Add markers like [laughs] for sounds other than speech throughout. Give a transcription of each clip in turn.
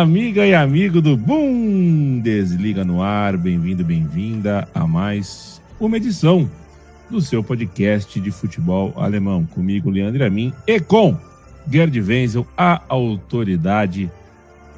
Amiga e amigo do Bundesliga no ar, bem-vindo, bem-vinda a mais uma edição do seu podcast de futebol alemão. Comigo, Leandro Amin, e com Gerd Wenzel, a autoridade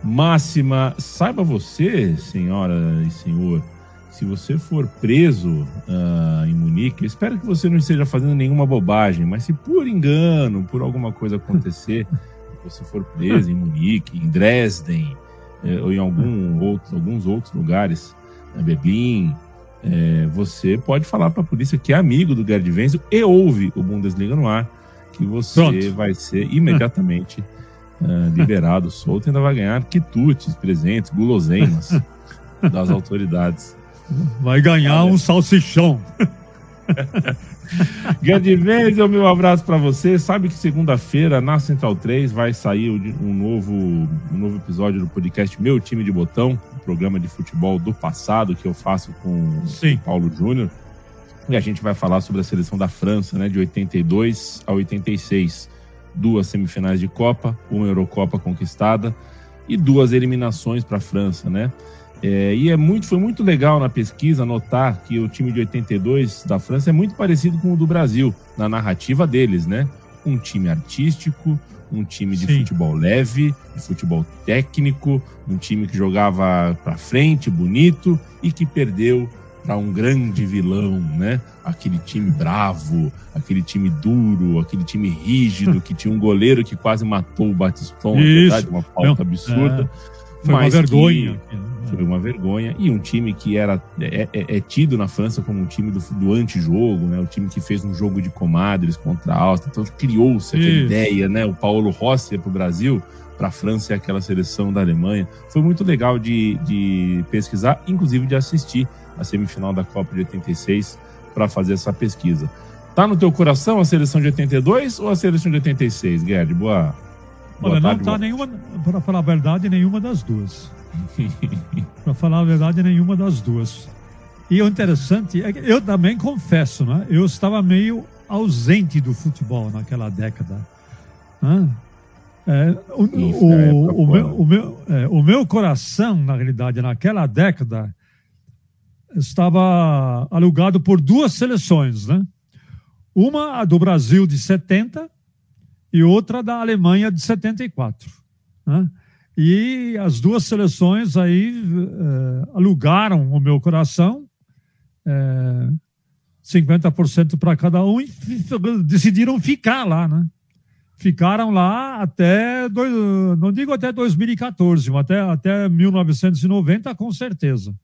máxima. Saiba você, senhora e senhor, se você for preso uh, em Munique, espero que você não esteja fazendo nenhuma bobagem, mas se por engano, por alguma coisa acontecer. [laughs] você for preso em Munique, em Dresden, é, ou em algum outro, alguns outros lugares, na Berlim, é, você pode falar para a polícia que é amigo do Gerd Wenzel e ouve o Bundesliga no ar, que você Pronto. vai ser imediatamente uh, [laughs] liberado, solto e ainda vai ganhar quitutes, presentes, guloseimas [laughs] das autoridades. Vai ganhar um salsichão. [laughs] Grande Wenzel, meu abraço para você. Sabe que segunda-feira na Central 3 vai sair um novo, um novo episódio do podcast Meu Time de Botão, um programa de futebol do passado que eu faço com Sim. o Paulo Júnior. E a gente vai falar sobre a seleção da França, né, de 82 a 86. Duas semifinais de Copa, uma Eurocopa conquistada e duas eliminações para a França, né? É, e é muito, foi muito legal na pesquisa notar que o time de 82 da França é muito parecido com o do Brasil, na narrativa deles, né? Um time artístico, um time de Sim. futebol leve, de futebol técnico, um time que jogava para frente, bonito e que perdeu para um grande vilão, né? Aquele time bravo, aquele time duro, aquele time rígido, [laughs] que tinha um goleiro que quase matou o Batiston, verdade, uma falta absurda. É. Foi uma vergonha. Que, né? foi uma vergonha. E um time que era é, é, é tido na França como um time do, do antijogo, né? O time que fez um jogo de comadres contra a Áustria. Então criou-se aquela Isso. ideia, né? O Paulo Rossi para o Brasil, para a França e aquela seleção da Alemanha. Foi muito legal de, de pesquisar, inclusive de assistir a semifinal da Copa de 86 para fazer essa pesquisa. Tá no teu coração a seleção de 82 ou a seleção de 86, Gerd? Boa Olha, não está nenhuma, para falar a verdade, nenhuma das duas. [laughs] para falar a verdade, nenhuma das duas. E o interessante é que eu também confesso, né? Eu estava meio ausente do futebol naquela década. Né? É, o, Isso, o, é o, meu, o, meu, é, o meu coração, na realidade, naquela década, estava alugado por duas seleções, né? Uma, a do Brasil de 70, e outra da Alemanha de 74. Né? E as duas seleções aí é, alugaram o meu coração, é, 50% para cada um, e [laughs] decidiram ficar lá, né? Ficaram lá até, dois, não digo até 2014, mas até, até 1990, com certeza.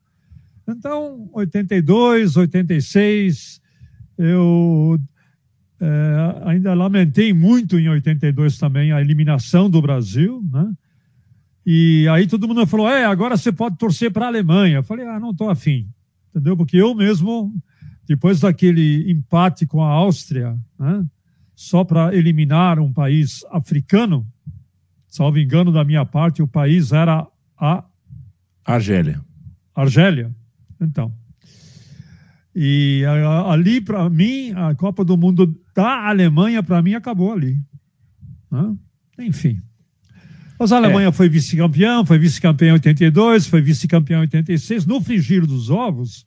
Então, 82, 86, eu é, ainda lamentei muito em 82 também a eliminação do Brasil, né? E aí todo mundo falou: é, agora você pode torcer para a Alemanha. Eu falei: ah, não estou afim, entendeu? Porque eu mesmo, depois daquele empate com a Áustria, né? só para eliminar um país africano, salvo engano da minha parte, o país era a Argélia. Argélia. Então. E ali, para mim, a Copa do Mundo da Alemanha, para mim, acabou ali. Enfim. Mas a Alemanha é. foi vice-campeão, foi vice-campeão em 82, foi vice-campeão em 86. No frigir dos ovos,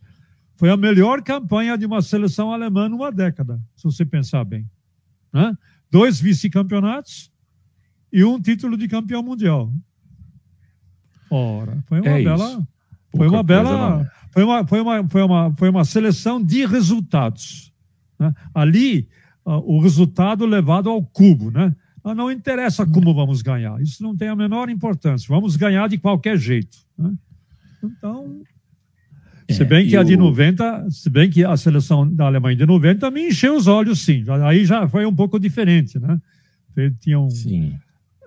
foi a melhor campanha de uma seleção alemã numa década, se você pensar bem. Né? Dois vice-campeonatos e um título de campeão mundial. Ora, foi uma é bela. Foi uma bela. Foi uma, foi, uma, foi, uma, foi uma seleção de resultados. Né? Ali, o resultado levado ao cubo. Né? Não, não interessa como vamos ganhar, isso não tem a menor importância. Vamos ganhar de qualquer jeito. Né? Então, é, se bem que a de 90, se bem que a seleção da Alemanha de 90 me encheu os olhos, sim. Aí já foi um pouco diferente, né? Tinham, sim.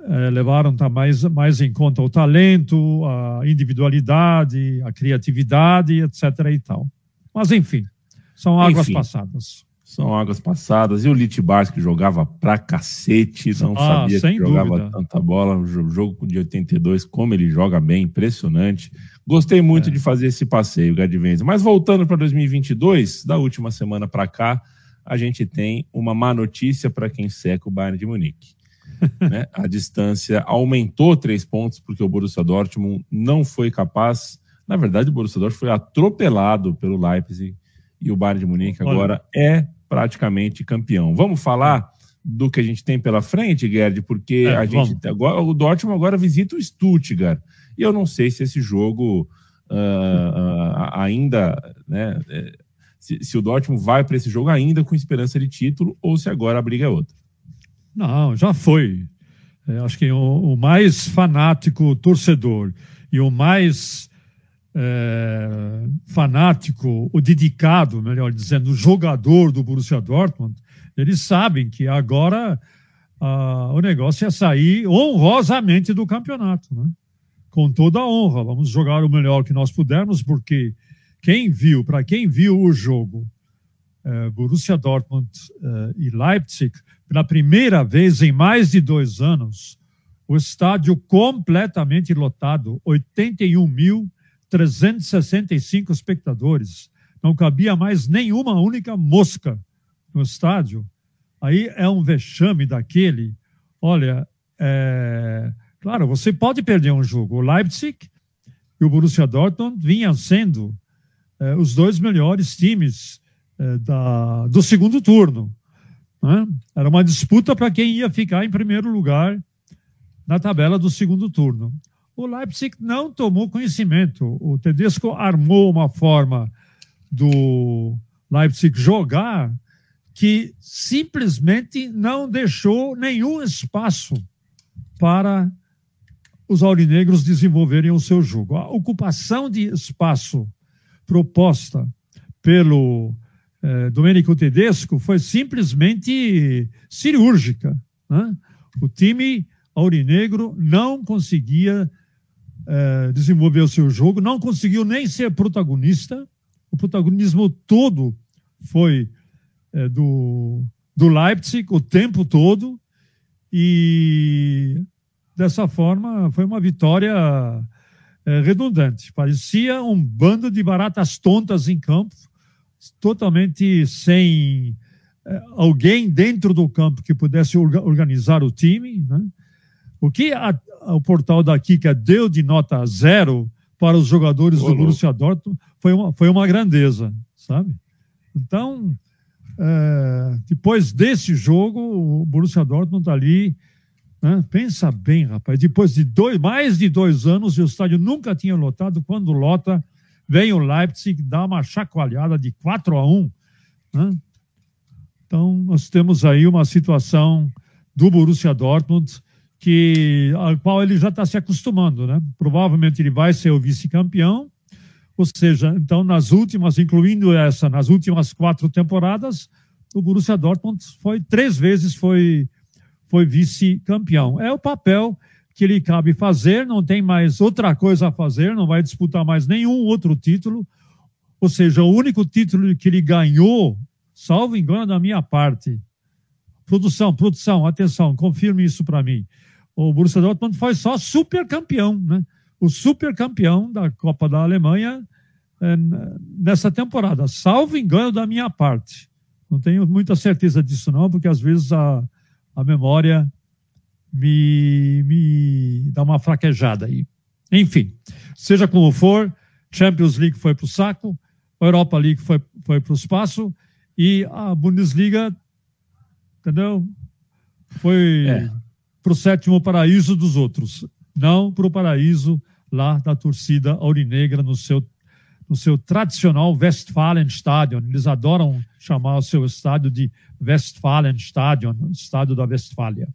é, levaram tá mais, mais em conta o talento, a individualidade, a criatividade, etc. e tal. Mas, enfim, são águas enfim, passadas. São águas passadas. E o Litibars, que jogava pra cacete, não ah, sabia que jogava dúvida. tanta bola. O jogo de 82, como ele joga bem, impressionante. Gostei muito é. de fazer esse passeio, Gadivenza. Mas voltando para 2022, da última semana para cá, a gente tem uma má notícia para quem seca o Bayern de Munique. [laughs] né? A distância aumentou três pontos porque o Borussia Dortmund não foi capaz. Na verdade, o Borussia Dortmund foi atropelado pelo Leipzig e o Bayern de Munique agora é praticamente campeão. Vamos falar do que a gente tem pela frente, Gerd, porque é, a gente agora o Dortmund agora visita o Stuttgart e eu não sei se esse jogo uh, uh, ainda, né, é, se, se, o Dortmund vai para esse jogo ainda com esperança de título ou se agora a briga é outra. Não, já foi. É, acho que o, o, mais fanático torcedor e o mais é, fanático, o dedicado, melhor dizendo, jogador do Borussia Dortmund, eles sabem que agora ah, o negócio é sair honrosamente do campeonato, né? com toda a honra. Vamos jogar o melhor que nós pudermos, porque quem viu, para quem viu o jogo, é, Borussia Dortmund é, e Leipzig, pela primeira vez em mais de dois anos, o estádio completamente lotado, 81 mil 365 espectadores, não cabia mais nenhuma única mosca no estádio. Aí é um vexame daquele. Olha, é... claro, você pode perder um jogo. O Leipzig e o Borussia Dortmund vinham sendo é, os dois melhores times é, da, do segundo turno. Né? Era uma disputa para quem ia ficar em primeiro lugar na tabela do segundo turno o Leipzig não tomou conhecimento. O Tedesco armou uma forma do Leipzig jogar que simplesmente não deixou nenhum espaço para os aurinegros desenvolverem o seu jogo. A ocupação de espaço proposta pelo eh, Domenico Tedesco foi simplesmente cirúrgica. Né? O time aurinegro não conseguia é, desenvolver o seu jogo, não conseguiu nem ser protagonista. O protagonismo todo foi é, do, do Leipzig o tempo todo. E dessa forma foi uma vitória é, redundante. Parecia um bando de baratas tontas em campo, totalmente sem é, alguém dentro do campo que pudesse organizar o time. Né? O que a, o portal da Kika deu de nota zero para os jogadores Olô. do Borussia Dortmund foi uma, foi uma grandeza, sabe? Então, é, depois desse jogo, o Borussia Dortmund está ali. Né? Pensa bem, rapaz. Depois de dois, mais de dois anos, o estádio nunca tinha lotado. Quando lota, vem o Leipzig, dá uma chacoalhada de 4 a 1. Né? Então, nós temos aí uma situação do Borussia Dortmund que ao qual ele já está se acostumando, né? Provavelmente ele vai ser o vice-campeão, ou seja, então nas últimas, incluindo essa, nas últimas quatro temporadas, o Borussia Dortmund foi três vezes foi foi vice-campeão. É o papel que ele cabe fazer, não tem mais outra coisa a fazer, não vai disputar mais nenhum outro título. Ou seja, o único título que ele ganhou, salvo engano da minha parte. Produção, produção, atenção, confirme isso para mim o Borussia Dortmund foi só super campeão, né? O super campeão da Copa da Alemanha é, nessa temporada, salvo engano da minha parte. Não tenho muita certeza disso não, porque às vezes a, a memória me, me dá uma fraquejada aí. Enfim, seja como for, Champions League foi para o saco, Europa League foi, foi para o espaço e a Bundesliga, entendeu? Foi é para o sétimo paraíso dos outros, não para o paraíso lá da torcida aurinegra no seu, no seu tradicional Westfalenstadion. Eles adoram chamar o seu estádio de Westfalenstadion, estádio da Westfália.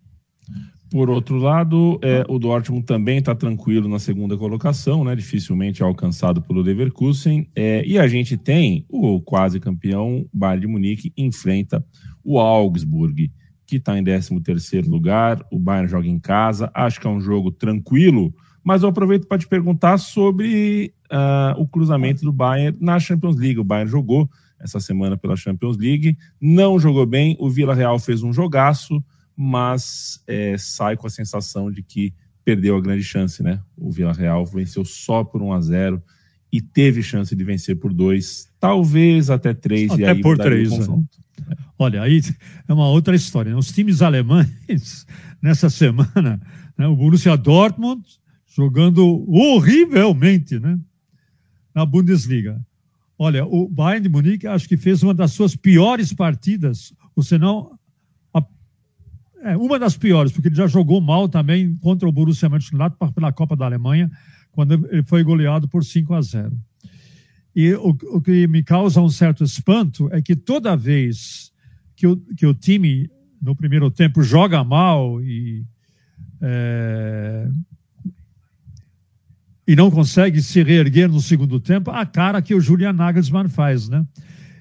Por outro lado, é, o Dortmund também está tranquilo na segunda colocação, né? dificilmente é alcançado pelo Leverkusen. É, e a gente tem o quase campeão Bayern de Munique enfrenta o Augsburg que está em 13º lugar. O Bayern joga em casa. Acho que é um jogo tranquilo, mas eu aproveito para te perguntar sobre uh, o cruzamento do Bayern na Champions League. O Bayern jogou essa semana pela Champions League, não jogou bem. O Vila Real fez um jogaço, mas é, sai com a sensação de que perdeu a grande chance, né? O Vila Real venceu só por 1 a 0 e teve chance de vencer por dois, talvez até três. Até e aí por três. Né? Olha, aí é uma outra história. Né? Os times alemães, [laughs] nessa semana, né, o Borussia Dortmund jogando horrivelmente né, na Bundesliga. Olha, o Bayern de Munique acho que fez uma das suas piores partidas, ou senão a, é, uma das piores, porque ele já jogou mal também contra o Borussia Mönchengladbach pela Copa da Alemanha, quando ele foi goleado por 5 a 0. E o, o que me causa um certo espanto é que toda vez que o, que o time, no primeiro tempo, joga mal e é, e não consegue se reerguer no segundo tempo, a cara que o Julian Nagelsmann faz, né?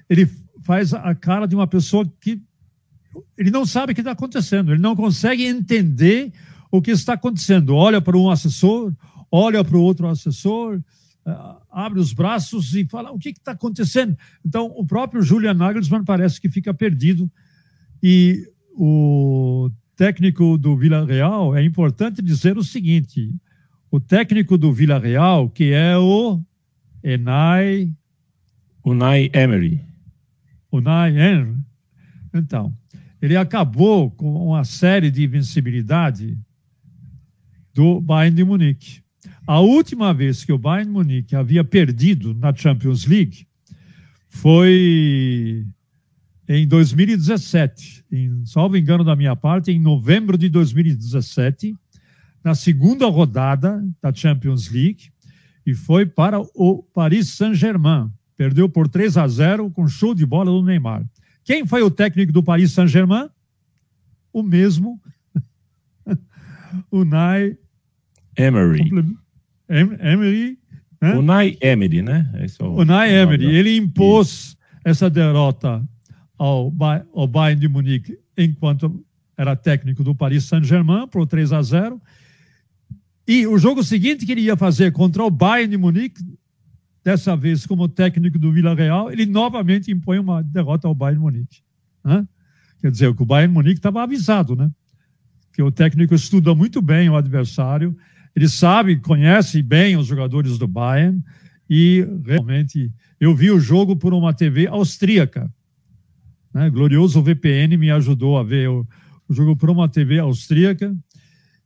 Ele faz a cara de uma pessoa que ele não sabe o que está acontecendo, ele não consegue entender o que está acontecendo. Olha para um assessor, olha para o outro assessor, abre os braços e fala o que está acontecendo. Então, o próprio Julian Nagelsmann parece que fica perdido e o técnico do Vila Real é importante dizer o seguinte: o técnico do Vila Real, que é o Enai. Unai Emery. Unai Emery. Então, ele acabou com uma série de invencibilidade do Bayern de Munique. A última vez que o Bayern Munique havia perdido na Champions League foi em 2017, em, salvo engano da minha parte, em novembro de 2017, na segunda rodada da Champions League e foi para o Paris Saint-Germain. Perdeu por 3 a 0 com show de bola do Neymar. Quem foi o técnico do Paris Saint-Germain? O mesmo [laughs] Unai Emery. Emery. Né? Unai Emery, né? Esse é o, Unai Emery. Ele impôs essa derrota ao, ao Bayern de Munique enquanto era técnico do Paris Saint-Germain por 3 a 0 e o jogo seguinte que ele ia fazer contra o Bayern de Munique, dessa vez como técnico do Vila Real, ele novamente impõe uma derrota ao Bayern de Munique. Né? Quer dizer, que o Bayern de Munique estava avisado, né? Que o técnico estuda muito bem o adversário, ele sabe, conhece bem os jogadores do Bayern e realmente eu vi o jogo por uma TV austríaca. Né? Glorioso VPN me ajudou a ver o, o jogo por uma TV austríaca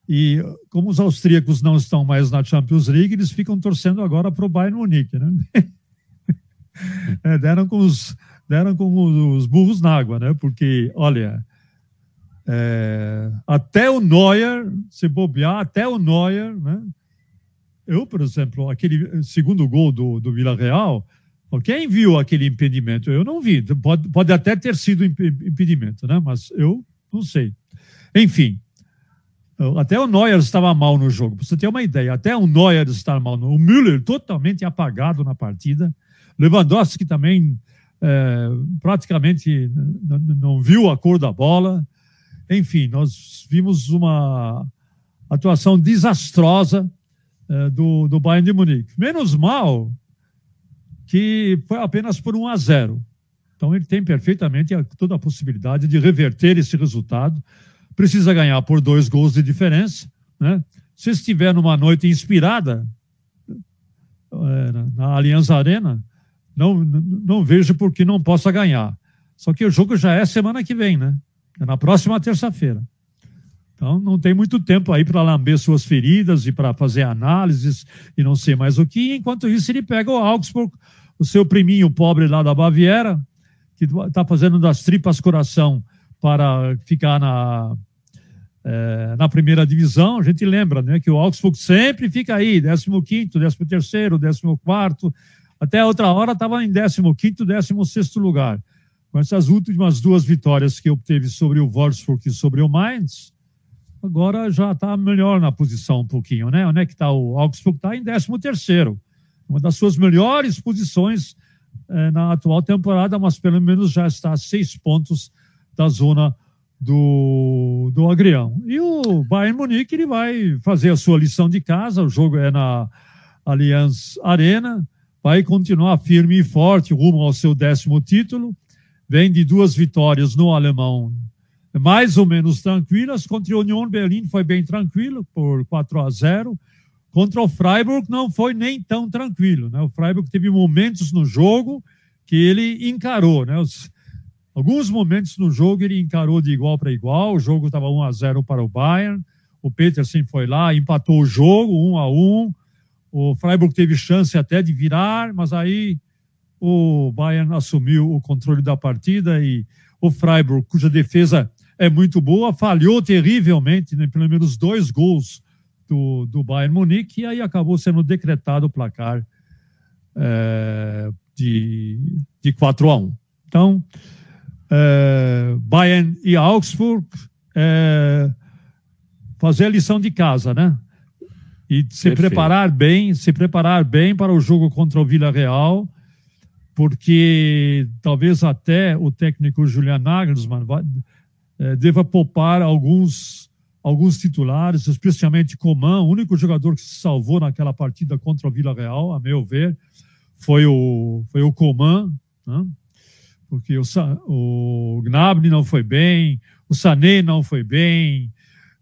e como os austríacos não estão mais na Champions League, eles ficam torcendo agora para o Bayern Munique, né? [laughs] é, deram com os deram com os burros na água, né? Porque olha, é, até o Neuer, se bobear, até o Neuer, né? Eu, por exemplo, aquele segundo gol do, do Vila Real, quem viu aquele impedimento? Eu não vi. Pode, pode até ter sido impedimento, né? Mas eu não sei. Enfim, até o Neuer estava mal no jogo. Para você ter uma ideia, até o Neuer estava mal. No... O Müller totalmente apagado na partida. Lewandowski também é, praticamente não viu a cor da bola. Enfim, nós vimos uma atuação desastrosa é, do, do Bayern de Munique. Menos mal que foi apenas por 1 a 0. Então ele tem perfeitamente toda a possibilidade de reverter esse resultado precisa ganhar por dois gols de diferença. Né? Se estiver numa noite inspirada é, na Aliança Arena, não, não vejo por que não possa ganhar. Só que o jogo já é semana que vem, né? É na próxima terça-feira. Então não tem muito tempo aí para lamber suas feridas e para fazer análises e não sei mais o que. Enquanto isso, ele pega o Augsburg, o seu priminho pobre lá da Baviera, que está fazendo das tripas coração para ficar na, é, na primeira divisão. A gente lembra né, que o Augsburg sempre fica aí, 15, 13, 14, até a outra hora estava em 15, 16 lugar. Com essas últimas duas vitórias que obteve sobre o Wolfsburg e sobre o Mainz, agora já está melhor na posição um pouquinho, né? Onde é que está o Augsburg? Está em 13 uma das suas melhores posições é, na atual temporada, mas pelo menos já está a seis pontos da zona do, do Agrião. E o Bayern Munique ele vai fazer a sua lição de casa, o jogo é na Allianz Arena, vai continuar firme e forte rumo ao seu décimo título, vem de duas vitórias no alemão mais ou menos tranquilas, contra o Union Berlim foi bem tranquilo, por 4 a 0, contra o Freiburg não foi nem tão tranquilo, né? o Freiburg teve momentos no jogo que ele encarou, né? Os, Alguns momentos no jogo ele encarou de igual para igual, o jogo estava 1 a 0 para o Bayern, o Petersen foi lá, empatou o jogo 1 a 1. O Freiburg teve chance até de virar, mas aí o Bayern assumiu o controle da partida e o Freiburg, cuja defesa é muito boa, falhou terrivelmente, né, pelo menos dois gols do, do Bayern Munique, e aí acabou sendo decretado o placar é, de, de 4 a 1. Então, é, Bayern e Augsburg é, fazer a lição de casa, né? E se Perfeito. preparar bem, se preparar bem para o jogo contra o Vila Real, porque talvez até o técnico Julian Nagelsmann vai, é, deva poupar alguns alguns titulares, especialmente Coman, o único jogador que se salvou naquela partida contra o Vila Real, a meu ver, foi o foi o Coman, né? porque o, o Gnabry não foi bem, o Sané não foi bem,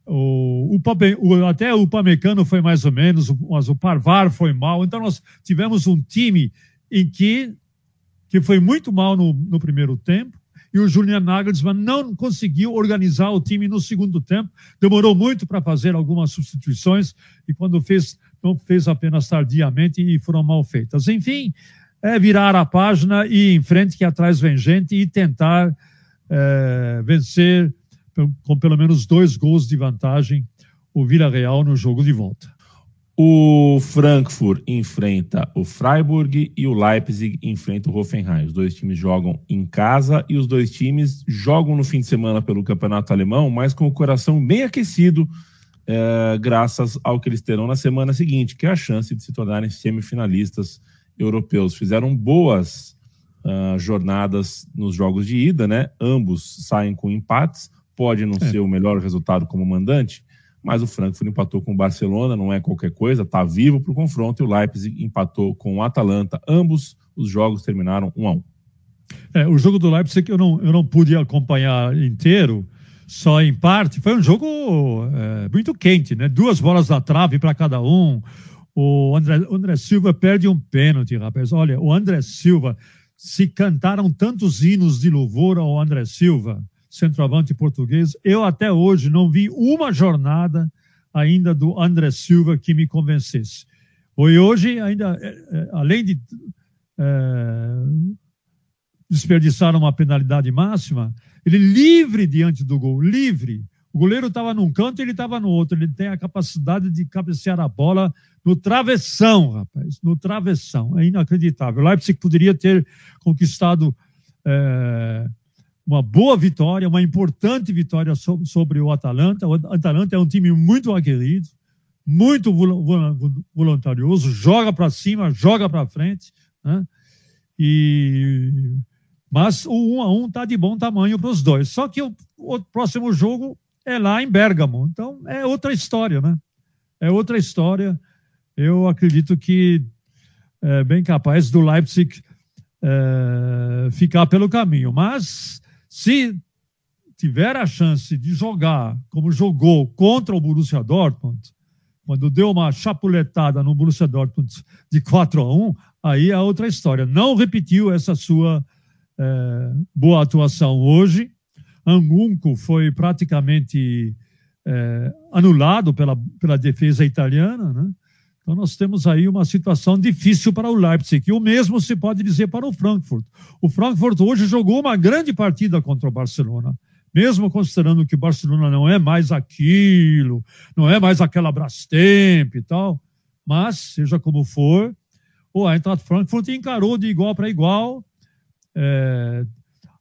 o, o, até o Pamecano foi mais ou menos, mas o Parvar foi mal. Então nós tivemos um time em que, que foi muito mal no, no primeiro tempo, e o Julian Nagelsmann não conseguiu organizar o time no segundo tempo. Demorou muito para fazer algumas substituições e quando fez, não fez apenas tardiamente e foram mal feitas. Enfim, é virar a página e ir em frente, que atrás vem gente, e tentar é, vencer com pelo menos dois gols de vantagem o Vila Real no jogo de volta. O Frankfurt enfrenta o Freiburg e o Leipzig enfrenta o Hoffenheim. Os dois times jogam em casa e os dois times jogam no fim de semana pelo campeonato alemão, mas com o coração bem aquecido, é, graças ao que eles terão na semana seguinte, que é a chance de se tornarem semifinalistas europeus fizeram boas uh, jornadas nos jogos de ida, né? Ambos saem com empates. Pode não é. ser o melhor resultado como mandante, mas o Frankfurt empatou com o Barcelona, não é qualquer coisa, está vivo para o confronto. E o Leipzig empatou com o Atalanta. Ambos os jogos terminaram 1 a 1. É, o jogo do Leipzig eu não, eu não pude acompanhar inteiro, só em parte. Foi um jogo é, muito quente, né? Duas bolas da trave para cada um. O André, o André Silva perde um pênalti, rapaz. Olha, o André Silva, se cantaram tantos hinos de louvor ao André Silva, centroavante português, eu até hoje não vi uma jornada ainda do André Silva que me convencesse. E hoje, ainda, é, é, além de é, desperdiçar uma penalidade máxima, ele livre diante do gol, livre. O goleiro estava num canto e ele estava no outro. Ele tem a capacidade de cabecear a bola no travessão, rapaz, no travessão. É inacreditável. O Leipzig poderia ter conquistado é, uma boa vitória, uma importante vitória sobre, sobre o Atalanta. O Atalanta é um time muito aguerrido, muito voluntarioso, joga para cima, joga para frente. Né? E mas o 1 a 1 está de bom tamanho para os dois. Só que o, o, próximo jogo é lá em Bergamo. Então é outra história, né? É outra história eu acredito que é bem capaz do Leipzig é, ficar pelo caminho. Mas se tiver a chance de jogar como jogou contra o Borussia Dortmund, quando deu uma chapuletada no Borussia Dortmund de 4 a 1, aí é outra história. Não repetiu essa sua é, boa atuação hoje. Angunco foi praticamente é, anulado pela, pela defesa italiana, né? Então, nós temos aí uma situação difícil para o Leipzig. E o mesmo se pode dizer para o Frankfurt. O Frankfurt hoje jogou uma grande partida contra o Barcelona. Mesmo considerando que o Barcelona não é mais aquilo, não é mais aquela Brastemp e tal. Mas, seja como for, o Eintracht Frankfurt encarou de igual para igual. É,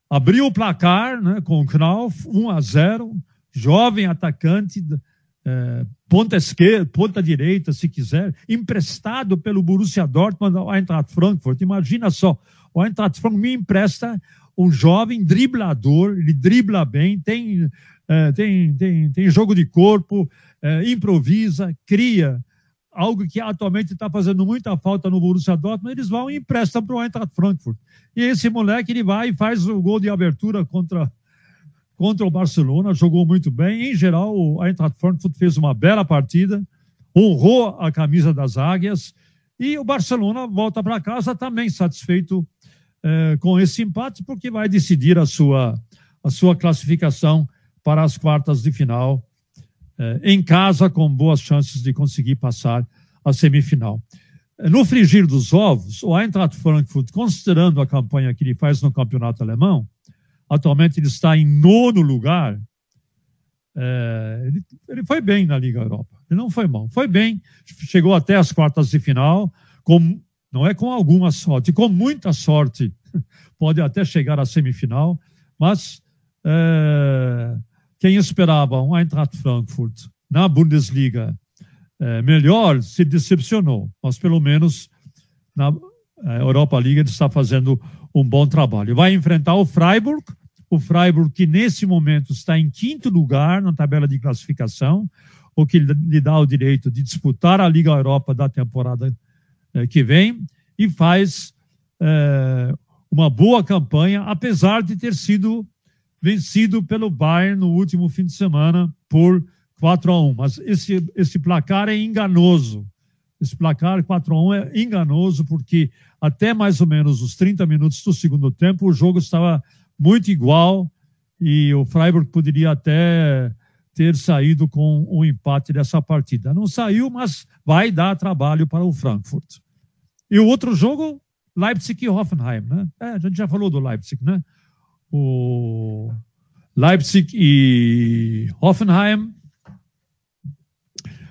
abriu o placar né, com o Knauf, 1 a 0. Jovem atacante é, ponta esquerda, ponta direita, se quiser, emprestado pelo Borussia Dortmund ao Eintracht Frankfurt. Imagina só, o Eintracht Frankfurt me empresta um jovem driblador, ele dribla bem, tem, é, tem, tem, tem jogo de corpo, é, improvisa, cria, algo que atualmente está fazendo muita falta no Borussia Dortmund, eles vão e emprestam para o Eintracht Frankfurt. E esse moleque, ele vai e faz o gol de abertura contra, contra o Barcelona, jogou muito bem. Em geral, o Eintracht Frankfurt fez uma bela partida, honrou a camisa das águias, e o Barcelona volta para casa também satisfeito eh, com esse empate, porque vai decidir a sua, a sua classificação para as quartas de final eh, em casa, com boas chances de conseguir passar a semifinal. No frigir dos ovos, o Eintracht Frankfurt, considerando a campanha que ele faz no campeonato alemão, atualmente ele está em nono lugar. É, ele, ele, foi bem na Liga Europa. Ele não foi mal. Foi bem. Chegou até as quartas de final. Com, não é com alguma sorte, com muita sorte. [laughs] Pode até chegar à semifinal. Mas é, quem esperava um Eintracht Frankfurt na Bundesliga é, melhor se decepcionou, mas pelo menos na Europa League ele está fazendo um bom trabalho. Vai enfrentar o Freiburg, o Freiburg que nesse momento está em quinto lugar na tabela de classificação, o que lhe dá o direito de disputar a Liga Europa da temporada é, que vem e faz é, uma boa campanha, apesar de ter sido vencido pelo Bayern no último fim de semana por 4 a 1. Mas esse, esse placar é enganoso. Esse placar 4 a 1 é enganoso porque até mais ou menos os 30 minutos do segundo tempo o jogo estava muito igual e o Freiburg poderia até ter saído com um empate dessa partida. Não saiu, mas vai dar trabalho para o Frankfurt. E o outro jogo, Leipzig e Hoffenheim, né? É, a gente já falou do Leipzig, né? o Leipzig e Hoffenheim.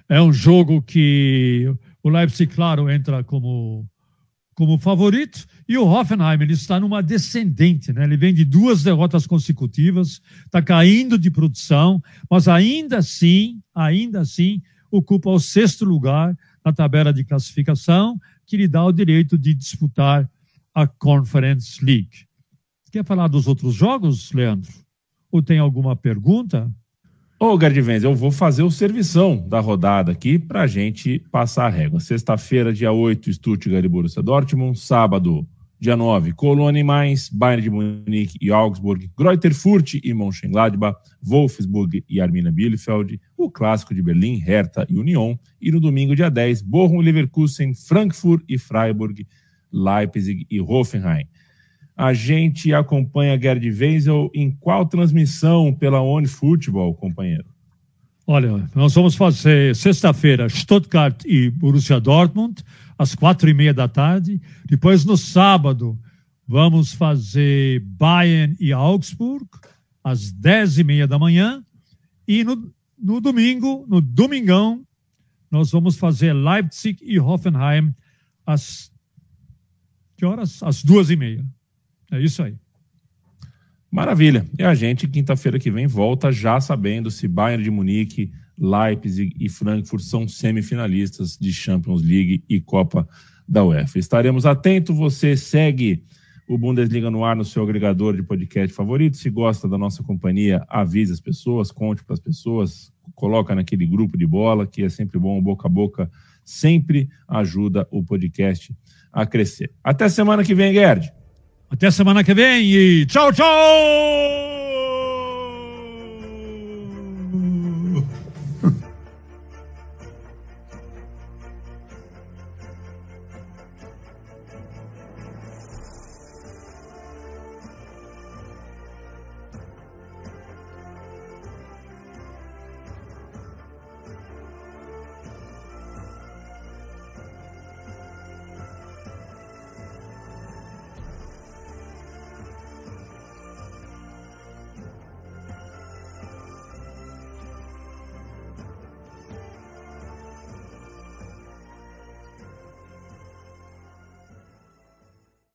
É um jogo que o Leipzig, claro, entra como, como favorito e o Hoffenheim ele está numa descendente, né? Ele vem de duas derrotas consecutivas, está caindo de produção, mas ainda assim, ainda assim, ocupa o sexto lugar na tabela de classificação, que lhe dá o direito de disputar a Conference League. Quer falar dos outros jogos, Leandro? Ou tem alguma pergunta? Ô, Gardivenz, eu vou fazer o servição da rodada aqui para gente passar a régua. Sexta-feira, dia 8, Stuttgart e Borussia Dortmund. Sábado, dia 9, Colônia e Mainz, Bayern de Munique e Augsburg, Greuther Fürth e Mönchengladbach, Wolfsburg e Arminia Bielefeld, o Clássico de Berlim, Hertha e Union. E no domingo, dia 10, Bochum, Leverkusen, Frankfurt e Freiburg, Leipzig e Hoffenheim. A gente acompanha Gerd Wenzel em qual transmissão pela One Football, companheiro? Olha, nós vamos fazer sexta-feira Stuttgart e Borussia Dortmund, às quatro e meia da tarde. Depois, no sábado, vamos fazer Bayern e Augsburg, às dez e meia da manhã. E no, no domingo, no domingão, nós vamos fazer Leipzig e Hoffenheim, às que horas? Às duas e meia. É isso aí. Maravilha. E a gente, quinta-feira que vem, volta já sabendo se Bayern de Munique, Leipzig e Frankfurt são semifinalistas de Champions League e Copa da UEFA. Estaremos atentos. Você segue o Bundesliga no ar no seu agregador de podcast favorito. Se gosta da nossa companhia, avise as pessoas, conte para as pessoas, coloca naquele grupo de bola, que é sempre bom, boca a boca sempre ajuda o podcast a crescer. Até semana que vem, Gerd. Até semana que vem e tchau, tchau!